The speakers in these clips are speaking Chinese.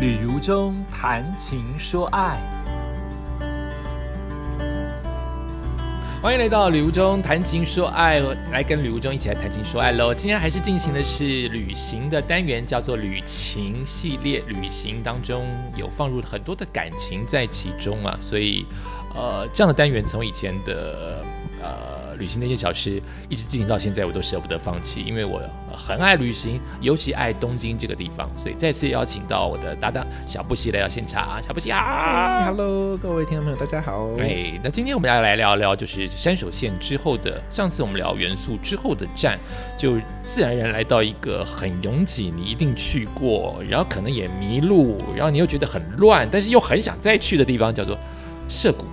旅如中谈情说爱，欢迎来到旅如中谈情说爱，来跟旅如中一起来谈情说爱喽。今天还是进行的是旅行的单元，叫做旅情系列。旅行当中有放入很多的感情在其中啊，所以呃，这样的单元从以前的呃。旅行那些小事一直进行到现在，我都舍不得放弃，因为我很爱旅行，尤其爱东京这个地方，所以再次邀请到我的搭档小布西来到现场。小布西啊，Hello，各位听众朋友，大家好。哎，那今天我们要来聊聊，就是山手线之后的，上次我们聊元素之后的站，就自然而然来到一个很拥挤，你一定去过，然后可能也迷路，然后你又觉得很乱，但是又很想再去的地方，叫做涩谷。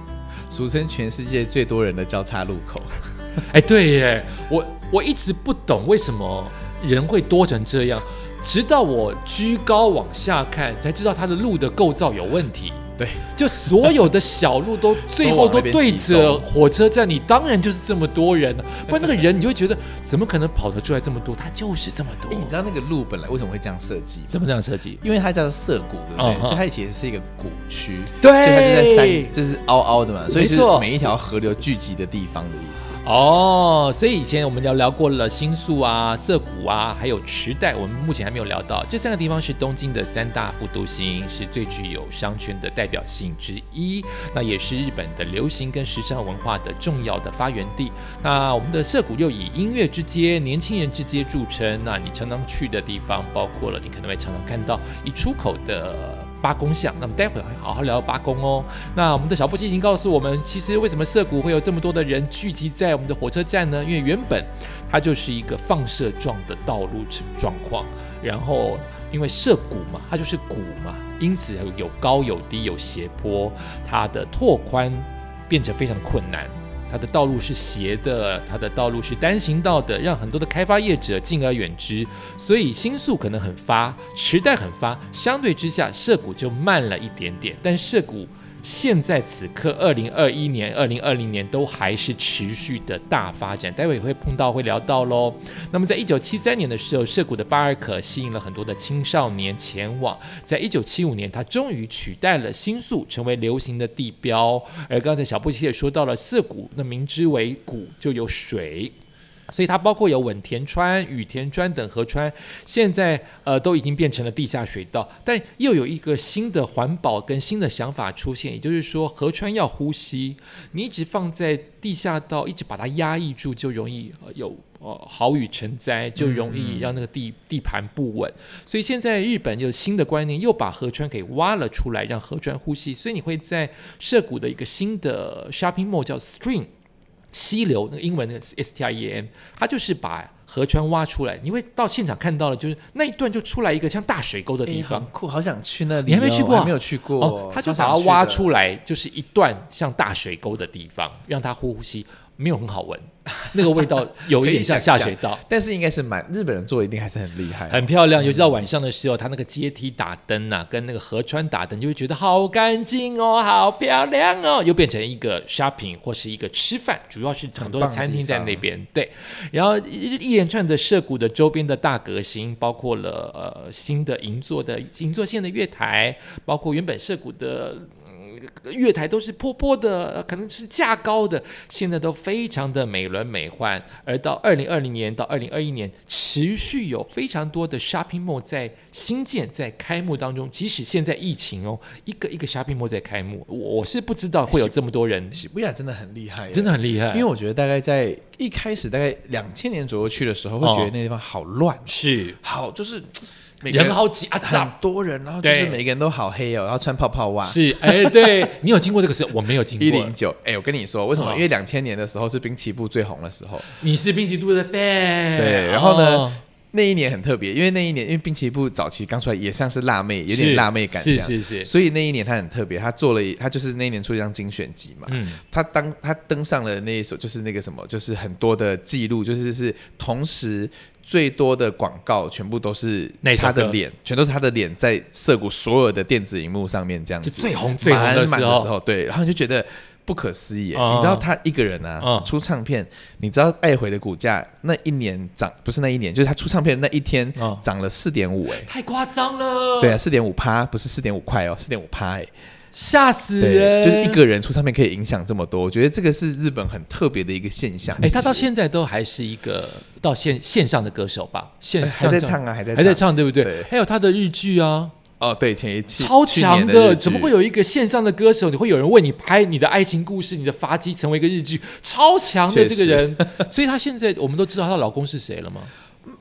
俗称全世界最多人的交叉路口，哎，对耶，我我一直不懂为什么人会多成这样，直到我居高往下看，才知道它的路的构造有问题。对，就所有的小路都最后都对着 火车站，你当然就是这么多人了。不然那个人你就会觉得怎么可能跑得出来这么多？他就是这么多。你知道那个路本来为什么会这样设计？怎么这样设计？因为它叫做涩谷，对不对？所以它其实是一个谷区，对，它就在山，就是凹凹的嘛，所以是每一条河流聚集的地方的意思。哦，所以以前我们聊聊过了新宿啊、涩谷啊，还有池袋，我们目前还没有聊到这三个地方是东京的三大副都心，是最具有商圈的代表性之一，那也是日本的流行跟时尚文化的重要的发源地。那我们的涩谷又以音乐之街、年轻人之街著称，那你常常去的地方包括了，你可能会常常看到一出口的。八公像，那么待会会好好聊八公哦。那我们的小布基已经告诉我们，其实为什么涩谷会有这么多的人聚集在我们的火车站呢？因为原本它就是一个放射状的道路状况，然后因为涩谷嘛，它就是谷嘛，因此有高有低有斜坡，它的拓宽变成非常困难。它的道路是斜的，它的道路是单行道的，让很多的开发业者敬而远之。所以新宿可能很发，池袋很发，相对之下涉谷就慢了一点点。但涉谷。现在此刻，二零二一年、二零二零年都还是持续的大发展，待会也会碰到、会聊到喽。那么，在一九七三年的时候，涩谷的巴尔可吸引了很多的青少年前往。在一九七五年，它终于取代了新宿，成为流行的地标。而刚才小布奇也说到了，涩谷那名之为谷，就有水。所以它包括有稳田川、雨田川等河川，现在呃都已经变成了地下水道，但又有一个新的环保跟新的想法出现，也就是说河川要呼吸，你一直放在地下道，一直把它压抑住，就容易有呃豪雨成灾，就容易让那个地地盘不稳。所以现在日本有新的观念，又把河川给挖了出来，让河川呼吸。所以你会在涩谷的一个新的 shopping mall 叫 Stream。溪流那个英文那个 S T I E M，它就是把河川挖出来，你会到现场看到了，就是那一段就出来一个像大水沟的地方，酷，好想去那里。你还没去过？没有去过。哦他就把它挖出来，就是一段像大水沟的地方，让它呼吸。没有很好闻，那个味道 有一点像下水道，但是应该是蛮日本人做，一定还是很厉害，很漂亮。尤其到晚上的时候，它那个阶梯打灯呐，跟那个河川打灯，就会觉得好干净哦，好漂亮哦，又变成一个 shopping 或是一个吃饭，主要是很多的餐厅在那边。对，然后一连串的涉谷的周边的大革新，包括了呃新的银座的银座线的月台，包括原本涉谷的。月台都是坡坡的，可能是架高的，现在都非常的美轮美奂。而到二零二零年到二零二一年，持续有非常多的 shopping mall 在新建，在开幕当中。即使现在疫情哦，一个一个 shopping mall 在开幕，我是不知道会有这么多人。喜布亚真的很厉害，真的很厉害。因为我觉得大概在一开始，大概两千年左右去的时候，会觉得那地方好乱，是好就是。人好挤啊，很多人，然后就是每个人都好黑哦，然后穿泡泡袜。是，哎，对 你有经过这个事，我没有经过。一零九，哎，我跟你说，为什么？因为两千年的时候是滨崎步最红的时候。你是滨崎步的 fan。对，然后呢，那一年很特别，因为那一年，因为滨崎步早期刚出来也像是辣妹，有点辣妹感，是是是。所以那一年他很特别，他做了，他就是那一年出一张精选集嘛。嗯。他当他登上了那一首，就是那个什么，就是很多的记录，就是是同时。最多的广告全部都是他的脸，全都是他的脸在涩谷所有的电子荧幕上面这样子，最红最红的时候，对，然后你就觉得不可思议。你知道他一个人啊出唱片，你知道爱回的股价那一年涨不是那一年，就是他出唱片的那一天涨了四点五，哎，太夸张了。对啊，四点五趴不是四点五块哦，四点五趴，哎，吓死人！就是一个人出唱片可以影响这么多，我觉得这个是日本很特别的一个现象。哎，他到现在都还是一个到线线上的歌手吧？线还在唱啊，还在还在唱，对不对？还有他的日剧啊。哦，对，前一期超强的，怎么会有一个线上的歌手？你会有人为你拍你的爱情故事，你的发迹成为一个日剧超强的这个人？所以他现在我们都知道她老公是谁了吗？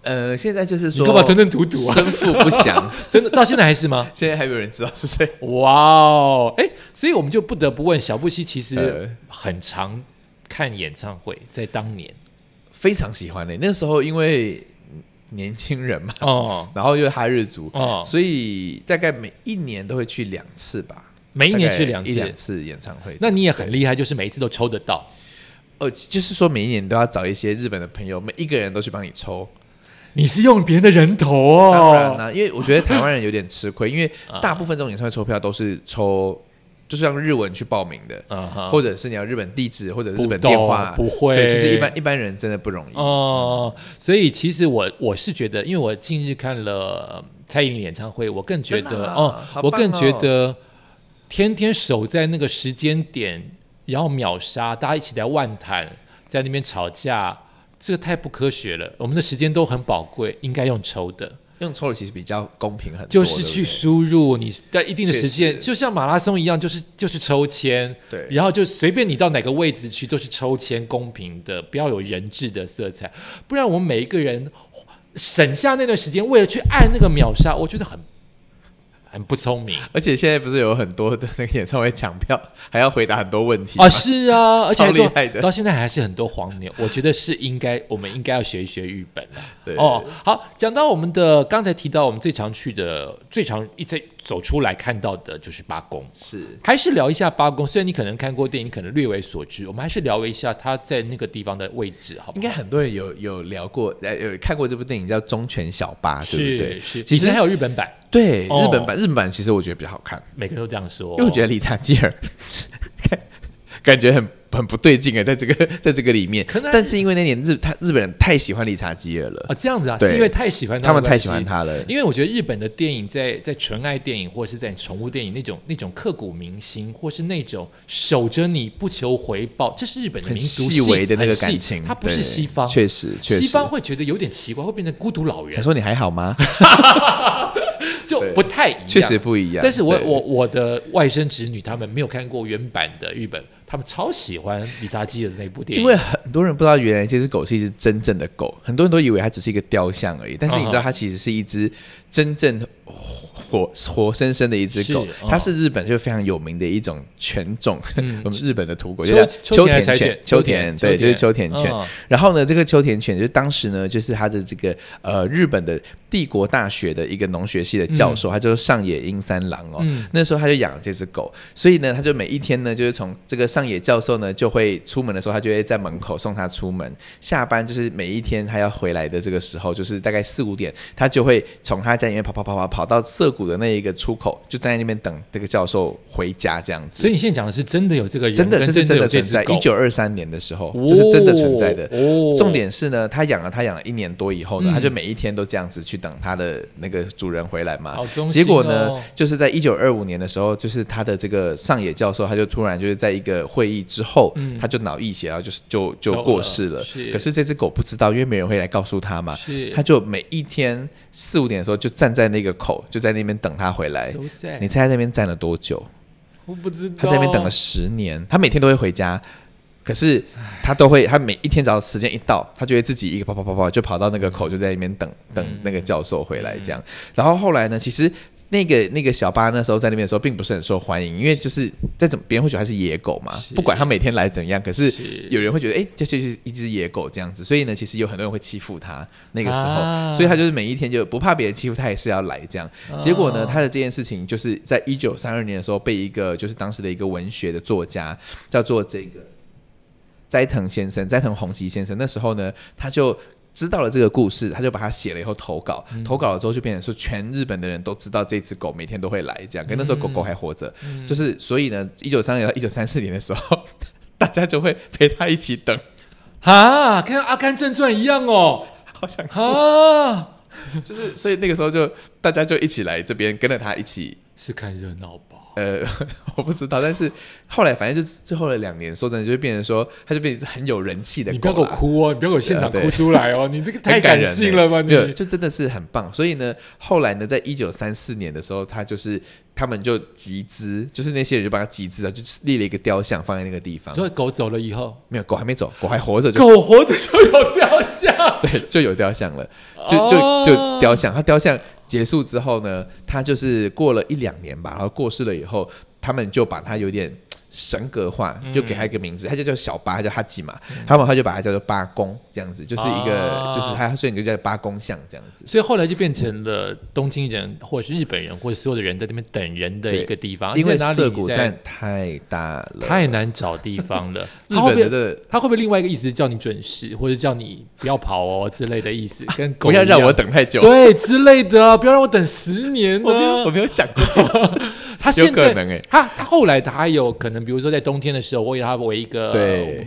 呃，现在就是说，你干嘛吞吞吐吐啊？生父不详，真的到现在还是吗？现在还有人知道是谁？哇哦，哎，所以我们就不得不问，小布希其实很常看演唱会，在当年非常喜欢的那时候，因为。年轻人嘛，哦，然后又是哈日族，哦，所以大概每一年都会去两次吧，每一年去两次两次演唱会。那你也很厉害，就是每一次都抽得到。呃，就是说每一年都要找一些日本的朋友，每一个人都去帮你抽。你是用别人的人头哦？当然啦，因为我觉得台湾人有点吃亏，因为 大部分这种演唱会抽票都是抽。就是用日文去报名的，或者是你要日本地址或者日本电话，不会。对，其实一般一般人真的不容易哦。所以其实我我是觉得，因为我近日看了蔡依林演唱会，我更觉得哦，我更觉得天天守在那个时间点，然后秒杀，大家一起在万谈，在那边吵架，这个太不科学了。我们的时间都很宝贵，应该用抽的。用抽的其实比较公平很多，就是去输入你在一定的时间，就像马拉松一样，就是就是抽签，对，然后就随便你到哪个位置去都是抽签，公平的，不要有人质的色彩，不然我们每一个人省下那段时间，为了去按那个秒杀，我觉得很。很不聪明，而且现在不是有很多的那个演唱会抢票，还要回答很多问题啊？是啊，而且厉害的，到现在还是很多黄牛。我觉得是应该，我们应该要学一学日本了。对哦，好，讲到我们的刚才提到，我们最常去的、最常一直走出来看到的就是八公，是还是聊一下八公？虽然你可能看过电影，可能略为所知，我们还是聊一下他在那个地方的位置，好？应该很多人有有聊过，呃，有看过这部电影叫《忠犬小八》，对不对？是，其实还有日本版。对日本版，日本版其实我觉得比较好看，每个都这样说，因为我觉得理查基尔 感觉很。很不对劲啊，在这个 在这个里面，但是因为那年日他日本人太喜欢理查基尔了啊，这样子啊，是因为太喜欢他们太喜欢他了。因为我觉得日本的电影在在纯爱电影或者是在宠物电影那种那种刻骨铭心，或是那种守着你不求回报，这是日本的民族细微的那个感情，它不是西方，确实，确实，西方会觉得有点奇怪，会变成孤独老人。想说你还好吗？就不太一样，确实不一样。但是我我我的外甥侄女他们没有看过原版的日本。他们超喜欢理查基的那部电影，因为很多人不知道原来这只狗是一只真正的狗，很多人都以为它只是一个雕像而已。但是你知道，它其实是一只真正。活活生生的一只狗，它是日本就非常有名的一种犬种，我们日本的土狗，就叫秋田犬。秋田对，就是秋田犬。然后呢，这个秋田犬就是当时呢，就是它的这个呃日本的帝国大学的一个农学系的教授，他就是上野英三郎哦。那时候他就养了这只狗，所以呢，他就每一天呢，就是从这个上野教授呢就会出门的时候，他就会在门口送他出门。下班就是每一天他要回来的这个时候，就是大概四五点，他就会从他家里面跑跑跑跑跑到涩谷。的那一个出口，就站在那边等这个教授回家这样子。所以你现在讲的是真的有这个人，真的这是真的存在。一九二三年的时候，这是真的存在的。重点是呢，他养了他养了一年多以后呢，他就每一天都这样子去等他的那个主人回来嘛。结果呢，就是在一九二五年的时候，就是他的这个上野教授，他就突然就是在一个会议之后，他就脑溢血，然后就是就就过世了。可是这只狗不知道，因为没人会来告诉他嘛。他就每一天四五点的时候就站在那个口，就在那边。等他回来，你猜在那边站了多久？我不知道。他在那边等了十年，他每天都会回家，可是他都会，他每一天早上时间一到，他就会自己一个跑跑跑跑，就跑到那个口，就在那边等等那个教授回来这样。然后后来呢，其实。那个那个小巴那时候在那边的时候，并不是很受欢迎，因为就是在怎么别人会觉得它是野狗嘛，不管它每天来怎样，可是有人会觉得，哎，这就是一只野狗这样子，所以呢，其实有很多人会欺负它。那个时候，所以他就是每一天就不怕别人欺负他，也是要来这样。结果呢，他的这件事情就是在一九三二年的时候，被一个就是当时的一个文学的作家叫做这个斋藤先生，斋藤弘吉先生，那时候呢，他就。知道了这个故事，他就把它写了以后投稿，投稿了之后就变成说全日本的人都知道这只狗每天都会来这样，跟那时候狗狗还活着，就是所以呢，一九三零到一九三四年的时候，大家就会陪他一起等，啊，跟《阿甘正传》一样哦，好想啊，就是所以那个时候就大家就一起来这边跟着他一起。是看热闹吧？呃，我不知道，但是后来反正就最后的两年，说真的，就会变成说，他就变成很有人气的。你不要给我哭哦，你不要给我现场哭出来哦，你这个 太感性了吧？没有，就真的是很棒。所以呢，后来呢，在一九三四年的时候，他就是他们就集资，就是那些人就把他集资了，就立了一个雕像放在那个地方。所以狗走了以后，没有狗还没走，狗还活着，狗活着就有雕像，对，就有雕像了，就就就雕像，他雕像。结束之后呢，他就是过了一两年吧，然后过世了以后，他们就把他有点。神格化，就给他一个名字，他就叫小八，他叫哈吉嘛，他们他就把他叫做八公，这样子，就是一个，就是他，所以你就叫八公像这样子。所以后来就变成了东京人，或者是日本人，或者所有的人在那边等人的一个地方。因为涩谷站太大了，太难找地方了。日本的他会不会另外一个意思叫你准时，或者叫你不要跑哦之类的意思？跟不要让我等太久，对之类的，不要让我等十年呢？我没有想过这个事。他现在，他他后来他还有可能，比如说在冬天的时候，我给他围一个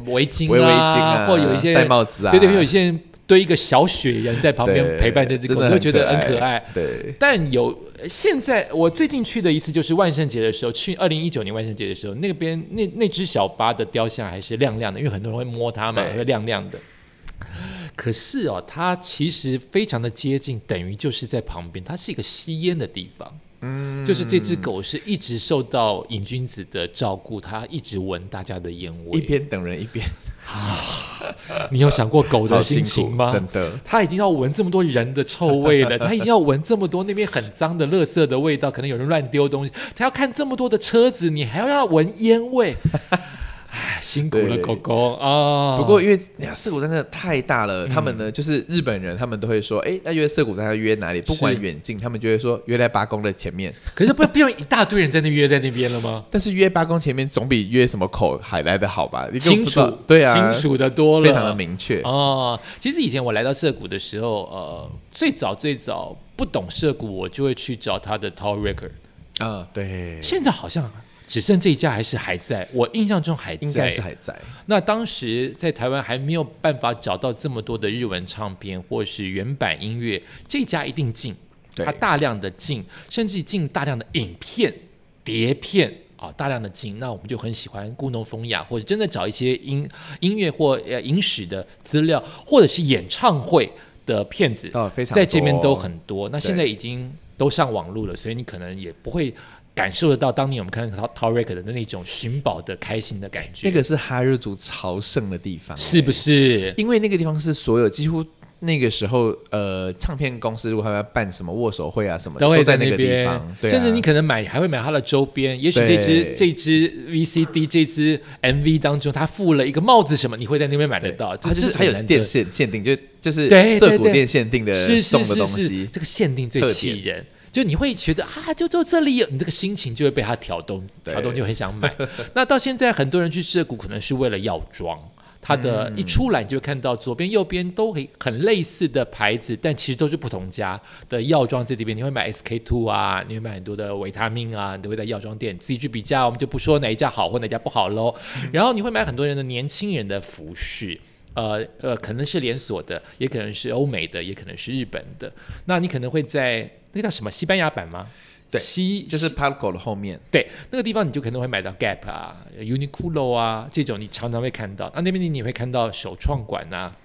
围巾啊，或有一些戴帽子啊，对对，有一些堆一个小雪人在旁边陪伴着这个，我会觉得很可爱。对，但有现在我最近去的一次就是万圣节的时候，去二零一九年万圣节的时候，那边那那只小巴的雕像还是亮亮的，因为很多人会摸它嘛，会亮亮的。可是哦，它其实非常的接近，等于就是在旁边，它是一个吸烟的地方。嗯，就是这只狗是一直受到瘾君子的照顾，它一直闻大家的烟味，一边等人一边啊。你有想过狗的心情吗？真的，它已经要闻这么多人的臭味了，它已经要闻这么多那边很脏的垃圾的味道，可能有人乱丢东西，它要看这么多的车子，你还要让它闻烟味。唉，辛苦了狗狗啊！不过因为呀，涩谷站真的太大了，他们呢就是日本人，他们都会说，哎，那约涩谷站要约哪里？不管远近，他们就会说约在八公的前面。可是不不用一大堆人在那约在那边了吗？但是约八公前面总比约什么口海来的好吧？清楚，对啊，清楚的多了，非常的明确哦。其实以前我来到涩谷的时候，呃，最早最早不懂涩谷，我就会去找他的 Tower Record 啊，对。现在好像。只剩这一家还是还在，我印象中还在，应该是还在。那当时在台湾还没有办法找到这么多的日文唱片或是原版音乐，这家一定进，它大量的进，甚至进大量的影片、碟片啊，大量的进。那我们就很喜欢故弄风雅，或者真的找一些音音乐或呃影史的资料，或者是演唱会的片子，在这边都很多。那现在已经都上网络了，所以你可能也不会。感受得到当年我们看到 Torek 的那种寻宝的开心的感觉，那个是哈日族朝圣的地方，是不是？因为那个地方是所有几乎那个时候，呃，唱片公司如果他要办什么握手会啊什么，都会在那个地方，甚至你可能买还会买他的周边，也许这支这支 VCD 这支 MV 当中，他附了一个帽子什么，你会在那边买得到，它就是还有电线限定，就就是涩谷店限定的送的东西，这个限定最气人。就你会觉得啊，就就这里，你这个心情就会被它挑动，挑动就很想买。那到现在，很多人去涉谷可能是为了药妆，它的一出来你就会看到左边、右边都很很类似的牌子，但其实都是不同家的药妆在这边。你会买 SK two 啊，你会买很多的维他命啊，你都会在药妆店自己去比较。我们就不说哪一家好或哪家不好喽。然后你会买很多人的年轻人的服饰。呃呃，可能是连锁的，也可能是欧美的，也可能是日本的。那你可能会在那个叫什么西班牙版吗？对，西就是 Palco 的后面。对，那个地方你就可能会买到 Gap 啊、Uniqlo 啊这种，你常常会看到。那那边你你会看到首创馆啊。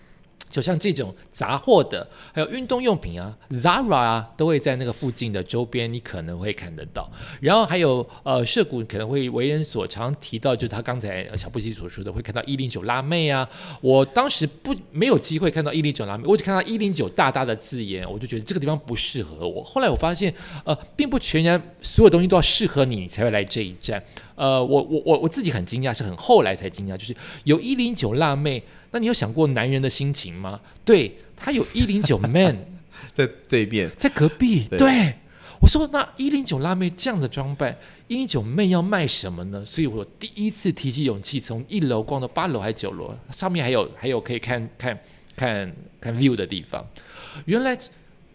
就像这种杂货的，还有运动用品啊，Zara 啊，都会在那个附近的周边，你可能会看得到。然后还有呃，涉谷可能会为人所常提到，就是他刚才小布希所说的，会看到一零九辣妹啊。我当时不没有机会看到一零九辣妹，我只看到一零九大大的字眼，我就觉得这个地方不适合我。后来我发现，呃，并不全然所有东西都要适合你，你才会来这一站。呃，我我我我自己很惊讶，是很后来才惊讶，就是有一零九辣妹。那你有想过男人的心情吗？对他有一零九 man 在对面，在隔壁。对，我说那一零九辣妹这样的装扮，一零九 man 要卖什么呢？所以我第一次提起勇气，从一楼逛到八楼还是九楼，上面还有还有可以看看看看 view 的地方。原来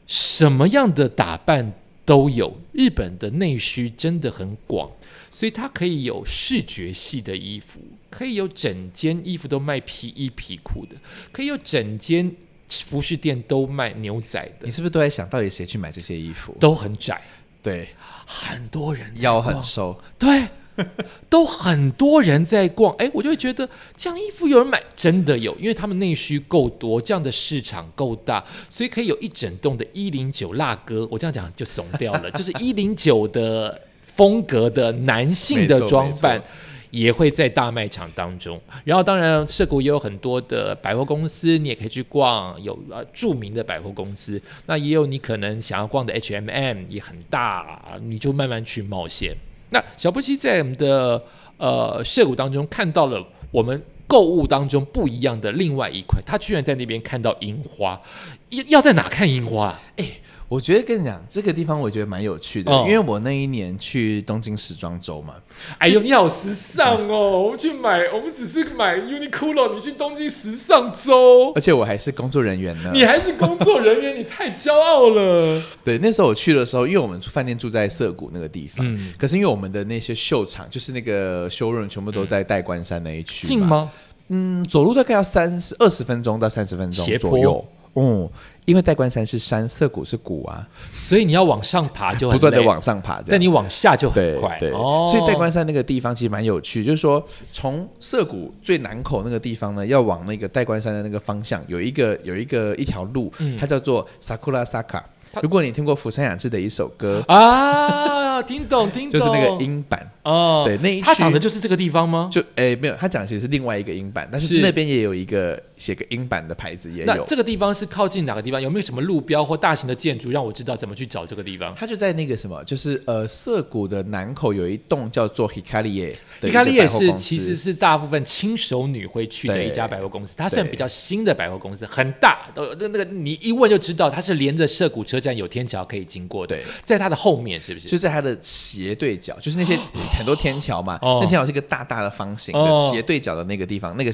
什么样的打扮都有，日本的内需真的很广，所以它可以有视觉系的衣服，可以有整间衣服都卖皮衣皮裤的，可以有整间服饰店都卖牛仔的。你是不是都在想到底谁去买这些衣服？都很窄，对，很多人腰很瘦，对。都很多人在逛，哎，我就会觉得这样衣服有人买，真的有，因为他们内需够多，这样的市场够大，所以可以有一整栋的一零九辣哥，我这样讲就怂掉了，就是一零九的风格的男性的装扮也会在大卖场当中。然后当然涉谷也有很多的百货公司，你也可以去逛，有呃著名的百货公司，那也有你可能想要逛的 H M M 也很大，你就慢慢去冒险。那小波西在我们的呃涉谷当中看到了我们购物当中不一样的另外一块，他居然在那边看到樱花，要要在哪看樱花？哎。我觉得跟你讲，这个地方我觉得蛮有趣的，因为我那一年去东京时装周嘛。哎呦，你好时尚哦！我们去买，我们只是买 Uniqlo，你去东京时尚周，而且我还是工作人员呢。你还是工作人员，你太骄傲了。对，那时候我去的时候，因为我们饭店住在涩谷那个地方，嗯，可是因为我们的那些秀场，就是那个修润，全部都在代官山那一区，近吗？嗯，走路大概要三十二十分钟到三十分钟左右。哦，因为代官山是山，涩谷是谷啊，所以你要往上爬就不断的往上爬，但你往下就很快。对，所以代官山那个地方其实蛮有趣，就是说从涩谷最南口那个地方呢，要往那个代官山的那个方向，有一个有一个一条路，它叫做 Sakura Saka。如果你听过福山雅治的一首歌啊，听懂听懂，就是那个音版哦，对，那一他讲的就是这个地方吗？就诶没有，他讲其实是另外一个音版，但是那边也有一个写个音版的牌子也有。这个地方是靠近哪个地方？有没有什么路标或大型的建筑让我知道怎么去找这个地方？它就在那个什么，就是呃涩谷的南口有一栋叫做 Hikari Hikari 也是其实是大部分轻熟女会去的一家百货公司，它算比较新的百货公司，很大，呃那那个你一问就知道，它是连着涩谷车。站有天桥可以经过，对，在它的后面是不是？就在它的斜对角，就是那些 很多天桥嘛。那天桥是一个大大的方形的斜对角的那个地方，那个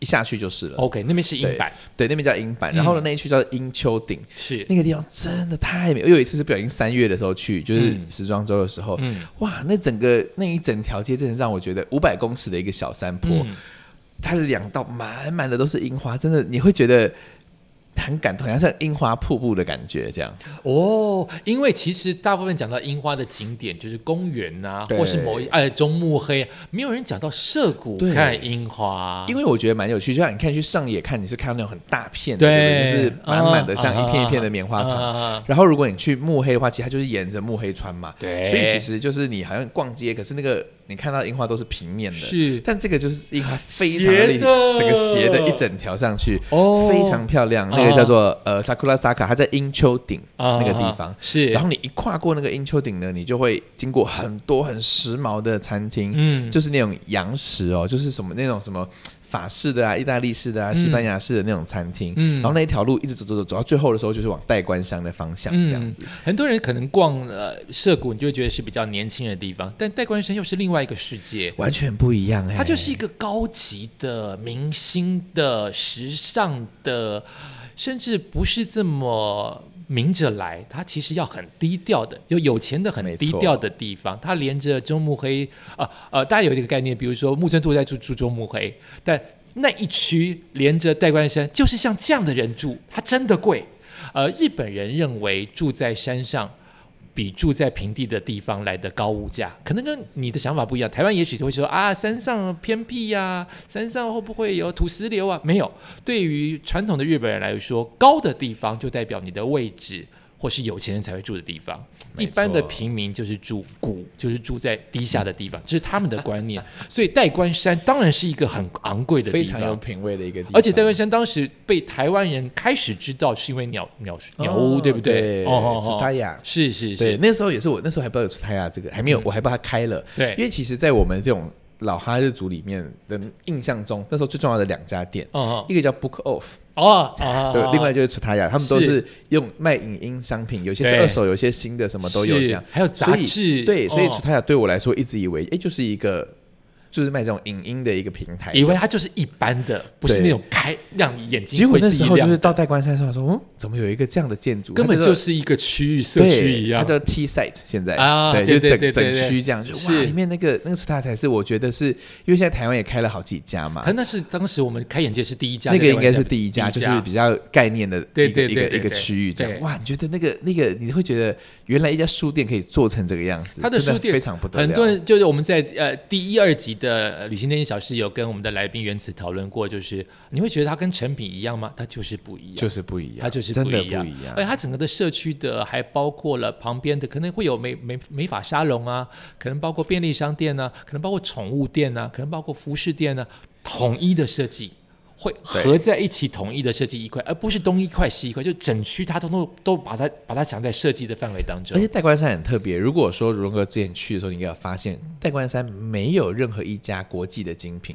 一下去就是了。OK，那边是英版，对，那边叫英版。然后呢，那一区叫英丘顶，是那个地方真的太美。我有一次是不小心三月的时候去，就是时装周的时候，哇，那整个那一整条街真的让我觉得五百公尺的一个小山坡，它的两道满满的都是樱花，真的你会觉得。很感动，好像像樱花瀑布的感觉这样哦。因为其实大部分讲到樱花的景点就是公园呐，或是某一哎中目黑，没有人讲到涉谷看樱花。因为我觉得蛮有趣，就像你看去上野看，你是看到那种很大片的，对，就是满满的像一片一片的棉花糖。然后如果你去目黑的话，其实它就是沿着目黑穿嘛，对，所以其实就是你好像逛街，可是那个。你看到樱花都是平面的，是，但这个就是樱花非常的整个斜的一整条上去，哦，非常漂亮。那个叫做呃，Sakura Saka，它在樱丘顶那个地方，是。然后你一跨过那个樱丘顶呢，你就会经过很多很时髦的餐厅，嗯，就是那种洋食哦，就是什么那种什么。法式的啊，意大利式的啊，西班牙式的那种餐厅，嗯，然后那一条路一直走走走，走到最后的时候就是往代官山的方向这样子。很多人可能逛呃涩谷，你就会觉得是比较年轻的地方，但代官山又是另外一个世界，完全不一样。它就是一个高级的、明星的、时尚的，甚至不是这么。明着来，它其实要很低调的，就有钱的很低调的地方。它连着中目黑，呃呃，大家有一个概念，比如说木村拓哉住住中目黑，但那一区连着代官山，就是像这样的人住，它真的贵。呃，日本人认为住在山上。比住在平地的地方来的高物价，可能跟你的想法不一样。台湾也许就会说啊，山上偏僻呀，山上会不会有土石流啊？没有。对于传统的日本人来说，高的地方就代表你的位置。或是有钱人才会住的地方，一般的平民就是住谷，就是住在低下的地方，这是他们的观念。所以代官山当然是一个很昂贵的地方，非常有品味的一个地方。而且代官山当时被台湾人开始知道，是因为鸟鸟鸟屋，对不对？哦，紫太雅是是是。那时候也是我那时候还不知道有紫太雅这个，还没有，我还不知道它开了。对，因为其实，在我们这种老哈日族里面的印象中，那时候最重要的两家店，一个叫 Book Off。哦，对，另外就是出他呀，他们都是用卖影音商品，有些是二手，有些新的，什么都有这样。还有杂志，对，所以出他呀，对我来说一直以为，哎，就是一个就是卖这种影音的一个平台，以为它就是一般的，不是那种开让你眼睛。结果那时候就是到代官山上说，嗯，怎么有一个这样的建筑？根本就是一个区域社区一样。它叫 T site，现在啊，对，就整整区这样，就哇，里面那个那个大才是我觉得是因为现在台湾也开了好几家嘛。可那是当时我们开眼界是第一家，那个应该是第一家，就是比较概念的一个一个一个区域这样。哇，你觉得那个那个你会觉得原来一家书店可以做成这个样子？它的书店非常不得了。很多人就是我们在呃第一二集的旅行那些小事有跟我们的来宾原子讨论过，就是你会觉得它跟成品一样吗？它就是不一样，就是不一样，它就是真的不一样。而且它整个的社区的还包括了旁边的可能会有美美美发沙龙啊，可能包括便利商店啊，可能包括宠物店啊，可能包括服饰店啊，统一的设计。会合在一起统一的设计一块，而不是东一块西一块，就整区它通通都把它把它想在设计的范围当中。而且代官山很特别，如果说荣哥之前去的时候，你应该发现代官山没有任何一家国际的精品，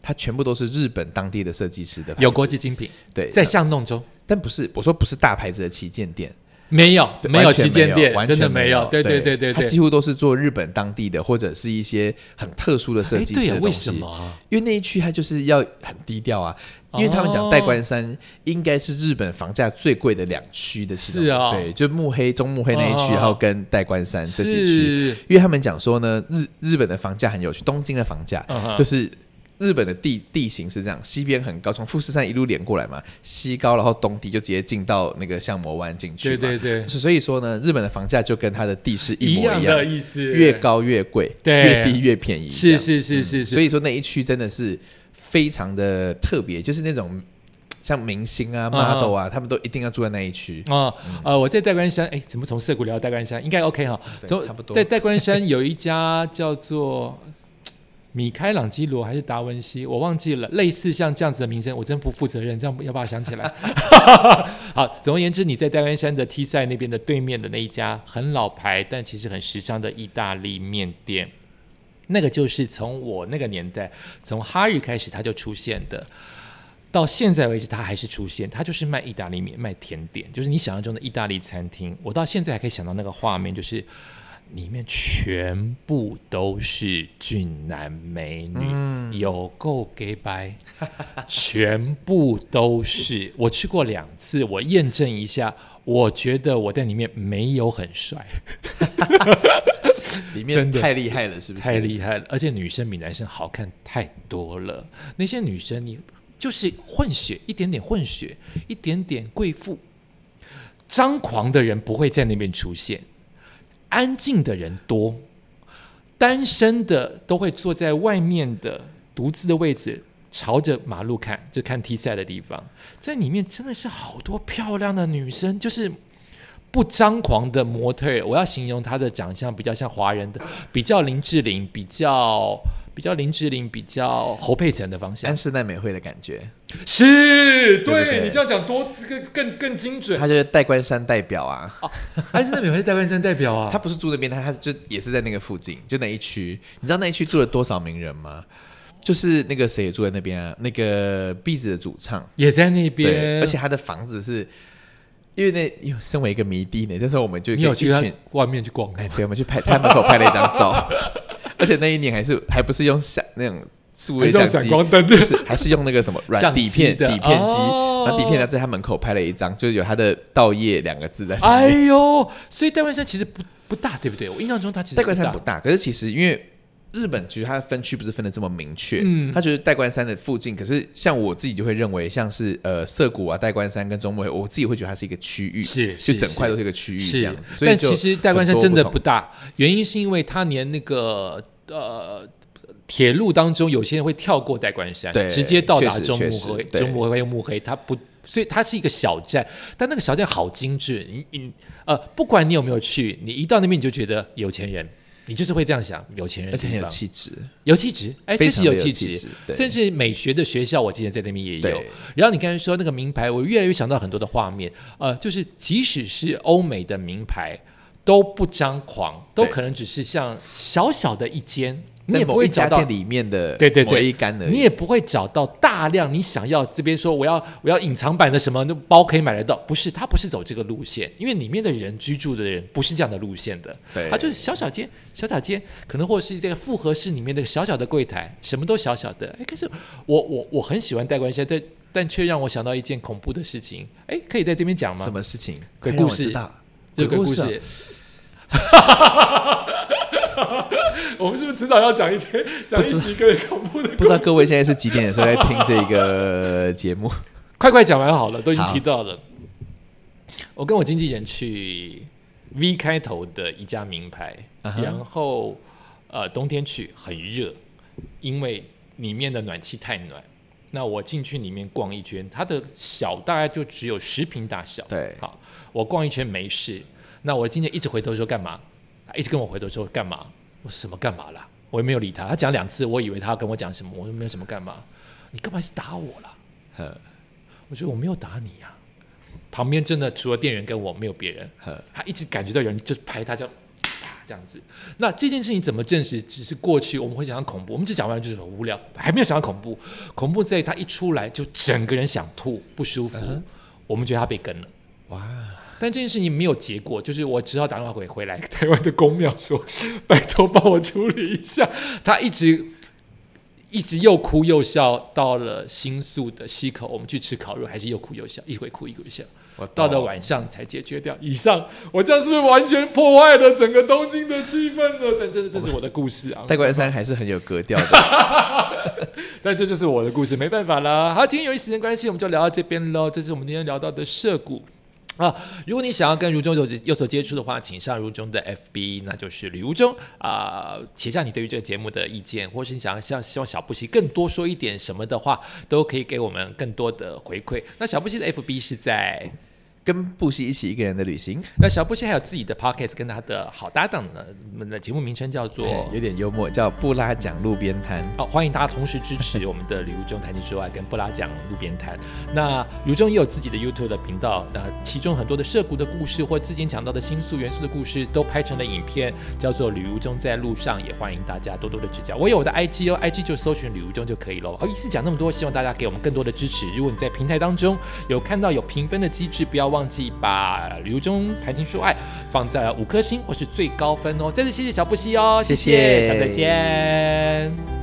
它全部都是日本当地的设计师的。有国际精品，对，在巷弄中，但不是我说不是大牌子的旗舰店。没有，没有旗舰店，真的没有。对对对对，它几乎都是做日本当地的，或者是一些很特殊的设计师的东西。因为那一区它就是要很低调啊，因为他们讲代官山应该是日本房价最贵的两区的其啊，对，就目黑、中目黑那一区，然后跟代官山这几区，因为他们讲说呢，日日本的房价很有趣，东京的房价就是。日本的地地形是这样，西边很高，从富士山一路连过来嘛，西高，然后东低，就直接进到那个相模湾进去嘛。对对对。所以说呢，日本的房价就跟它的地势一模一样的，意思。越高越贵，越低越便宜。是是是是是。所以说那一区真的是非常的特别，就是那种像明星啊、model 啊，他们都一定要住在那一区。啊呃，我在代官山，哎，怎么从涩谷聊到戴冠山？应该 OK 哈。差不多。在代官山有一家叫做。米开朗基罗还是达文西，我忘记了。类似像这样子的名称，我真不负责任。这样要不要想起来。好，总而言之，你在戴湾山的 T 赛那边的对面的那一家很老牌，但其实很时尚的意大利面店，那个就是从我那个年代，从哈日开始它就出现的，到现在为止它还是出现。它就是卖意大利面、卖甜点，就是你想象中的意大利餐厅。我到现在还可以想到那个画面，就是。里面全部都是俊男美女，有够 gay 白，全部都是。我去过两次，我验证一下，我觉得我在里面没有很帅，里面太厉害了，是不是？太厉害了，而且女生比男生好看太多了。那些女生，你就是混血，一点点混血，一点点贵妇，张狂的人不会在那边出现。安静的人多，单身的都会坐在外面的独自的位置，朝着马路看，就看 T 赛的地方。在里面真的是好多漂亮的女生，就是不张狂的模特。我要形容她的长相比较像华人的，比较林志玲，比较。比较林志玲，比较侯佩岑的方向，安室奈美惠的感觉，是对你这样讲多更更更精准。他就是代官山代表啊，安室奈美惠代官山代表啊，他不是住那边，他他就也是在那个附近，就那一区。你知道那一区住了多少名人吗？就是那个谁也住在那边啊，那个壁纸的主唱也在那边，而且他的房子是因为那因为身为一个迷弟呢，那时候我们就你有去外面去逛，哎，对，我们去拍他门口拍了一张照。而且那一年还是还不是用闪那种数位相机，是还是用那个什么软底片底片机，然后底片呢在他门口拍了一张，就是有他的“道业”两个字在上面。哎呦，所以戴冠山其实不不大，对不对？我印象中他其实戴冠山不大，可是其实因为日本其实它的分区不是分的这么明确，嗯，他觉得代官山的附近，可是像我自己就会认为，像是呃涩谷啊、代官山跟中目黑，我自己会觉得它是一个区域，是就整块都是一个区域这样子。但其实代官山真的不大，原因是因为它连那个。呃，铁路当中有些人会跳过代官山，直接到达中目黑，中目黑又目黑，它不，所以它是一个小站，但那个小站好精致。你你呃，不管你有没有去，你一到那边你就觉得有钱人，你就是会这样想，有钱人，而且很有气质，有气质，哎，确实有气质，甚至美学的学校，我记得在那边也有。然后你刚才说那个名牌，我越来越想到很多的画面，呃，就是即使是欧美的名牌。都不张狂，都可能只是像小小的一间，你也不会找到里面的对对对。一杆而已。你也不会找到大量你想要这边说我要我要隐藏版的什么那包可以买得到，不是，他不是走这个路线，因为里面的人居住的人不是这样的路线的，对。他就是小小间小小间，可能或者是这个复合式里面的小小的柜台，什么都小小的，哎，可是我我我很喜欢戴冠山，但但却让我想到一件恐怖的事情，哎，可以在这边讲吗？什么事情？鬼故事。快让我知道。这个故鬼事啊。事。我们是不是迟早要讲一天讲一集更恐怖的？不知道各位现在是几点的时候在听这个节目？快快讲完好了，都已经提到了。我跟我经纪人去 V 开头的一家名牌然后呃冬天去很热，因为里面的暖气太暖。那我进去里面逛一圈，它的小大概就只有十平大小。对好，我逛一圈没事。那我经纪人一直回头说干嘛？一直跟我回头说干嘛？我说什么干嘛啦？我也没有理他。他讲两次，我以为他要跟我讲什么，我说没有什么干嘛。你干嘛是打我啦？呵我说我没有打你呀、旁边真的除了店员跟我没有别人，呵他一直感觉到有人就拍他，就啪 这样子。那这件事情怎么证实？只是过去我们会想到恐怖，我们只讲完就是很无聊，还没有想到恐怖。恐怖在他一出来就整个人想吐不舒服，我们觉得他被跟了。哇，但这件事情没有结果，就是我只好打电话回回来 台湾的公庙说，拜托帮我处理一下。他一直一直又哭又笑，到了新宿的西口，我们去吃烤肉，还是又哭又笑，一会哭一会笑，我到了晚上才解决掉。以上，我这样是不是完全破坏了整个东京的气氛呢？但真的这是我的故事啊，戴冠山还是很有格调的。但这就是我的故事，没办法啦。好，今天由于时间关系，我们就聊到这边喽。这是我们今天聊到的涉谷。啊，如果你想要跟如中有有所接触的话，请上如中的 FB，那就是吕如中啊，写下你对于这个节目的意见，或是你想要向希望小布希更多说一点什么的话，都可以给我们更多的回馈。那小布希的 FB 是在跟布西一起一个人的旅行，那小布西还有自己的 Podcast，跟他的好搭档呢，我们的节目名称叫做。哎有点幽默，叫布拉讲路边摊。好，欢迎大家同时支持我们的旅途中谈情说爱跟布拉讲路边摊。那吕如中也有自己的 YouTube 的频道，那其中很多的涉谷的故事或之前讲到的新宿元素的故事都拍成了影片，叫做旅途中在路上，也欢迎大家多多的指教。我有我的 IG 哦，IG 就搜寻旅途中就可以了。好，一次讲那么多，希望大家给我们更多的支持。如果你在平台当中有看到有评分的机制，不要忘记把旅途中谈情说爱放在五颗星或是最高分哦。再次谢谢小布希哦，谢谢谢下次再见。